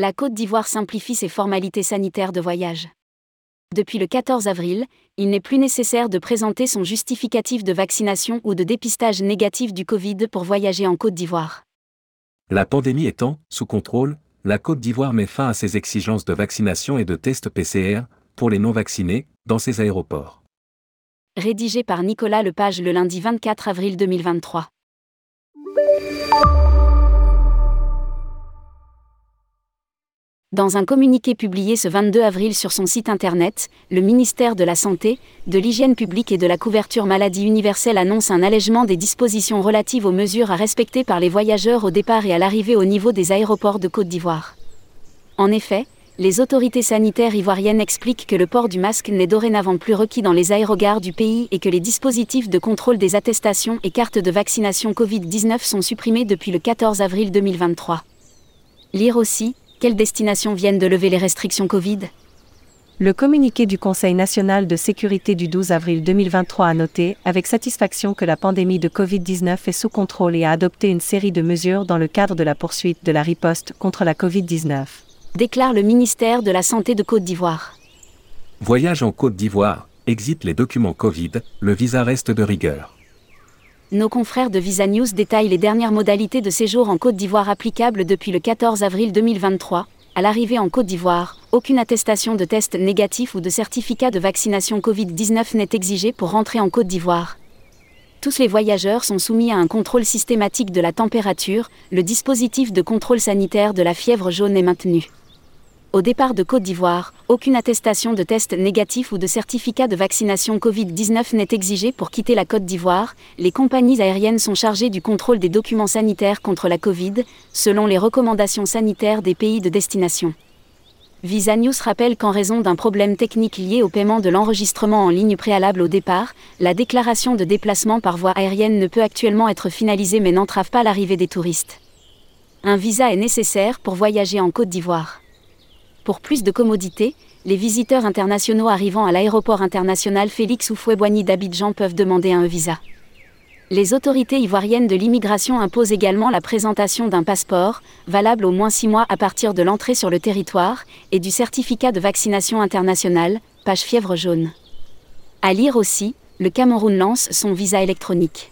La Côte d'Ivoire simplifie ses formalités sanitaires de voyage. Depuis le 14 avril, il n'est plus nécessaire de présenter son justificatif de vaccination ou de dépistage négatif du Covid pour voyager en Côte d'Ivoire. La pandémie étant sous contrôle, la Côte d'Ivoire met fin à ses exigences de vaccination et de tests PCR pour les non-vaccinés dans ses aéroports. Rédigé par Nicolas Lepage le lundi 24 avril 2023. Dans un communiqué publié ce 22 avril sur son site internet, le ministère de la Santé, de l'Hygiène publique et de la couverture maladie universelle annonce un allègement des dispositions relatives aux mesures à respecter par les voyageurs au départ et à l'arrivée au niveau des aéroports de Côte d'Ivoire. En effet, les autorités sanitaires ivoiriennes expliquent que le port du masque n'est dorénavant plus requis dans les aérogares du pays et que les dispositifs de contrôle des attestations et cartes de vaccination Covid-19 sont supprimés depuis le 14 avril 2023. Lire aussi, quelles destinations viennent de lever les restrictions Covid? Le communiqué du Conseil national de sécurité du 12 avril 2023 a noté avec satisfaction que la pandémie de Covid-19 est sous contrôle et a adopté une série de mesures dans le cadre de la poursuite de la riposte contre la Covid-19. Déclare le ministère de la Santé de Côte d'Ivoire. Voyage en Côte d'Ivoire, exit les documents Covid, le visa reste de rigueur nos confrères de Visa News détaillent les dernières modalités de séjour en Côte d'Ivoire applicables depuis le 14 avril 2023. À l'arrivée en Côte d'Ivoire, aucune attestation de test négatif ou de certificat de vaccination Covid-19 n'est exigée pour rentrer en Côte d'Ivoire. Tous les voyageurs sont soumis à un contrôle systématique de la température, le dispositif de contrôle sanitaire de la fièvre jaune est maintenu. Au départ de Côte d'Ivoire, aucune attestation de test négatif ou de certificat de vaccination Covid-19 n'est exigée pour quitter la Côte d'Ivoire. Les compagnies aériennes sont chargées du contrôle des documents sanitaires contre la Covid, selon les recommandations sanitaires des pays de destination. Visa News rappelle qu'en raison d'un problème technique lié au paiement de l'enregistrement en ligne préalable au départ, la déclaration de déplacement par voie aérienne ne peut actuellement être finalisée mais n'entrave pas l'arrivée des touristes. Un visa est nécessaire pour voyager en Côte d'Ivoire. Pour plus de commodité, les visiteurs internationaux arrivant à l'aéroport international Félix Houphouët-Boigny d'Abidjan peuvent demander un visa. Les autorités ivoiriennes de l'immigration imposent également la présentation d'un passeport, valable au moins six mois à partir de l'entrée sur le territoire, et du certificat de vaccination internationale, page fièvre jaune. À lire aussi, le Cameroun lance son visa électronique.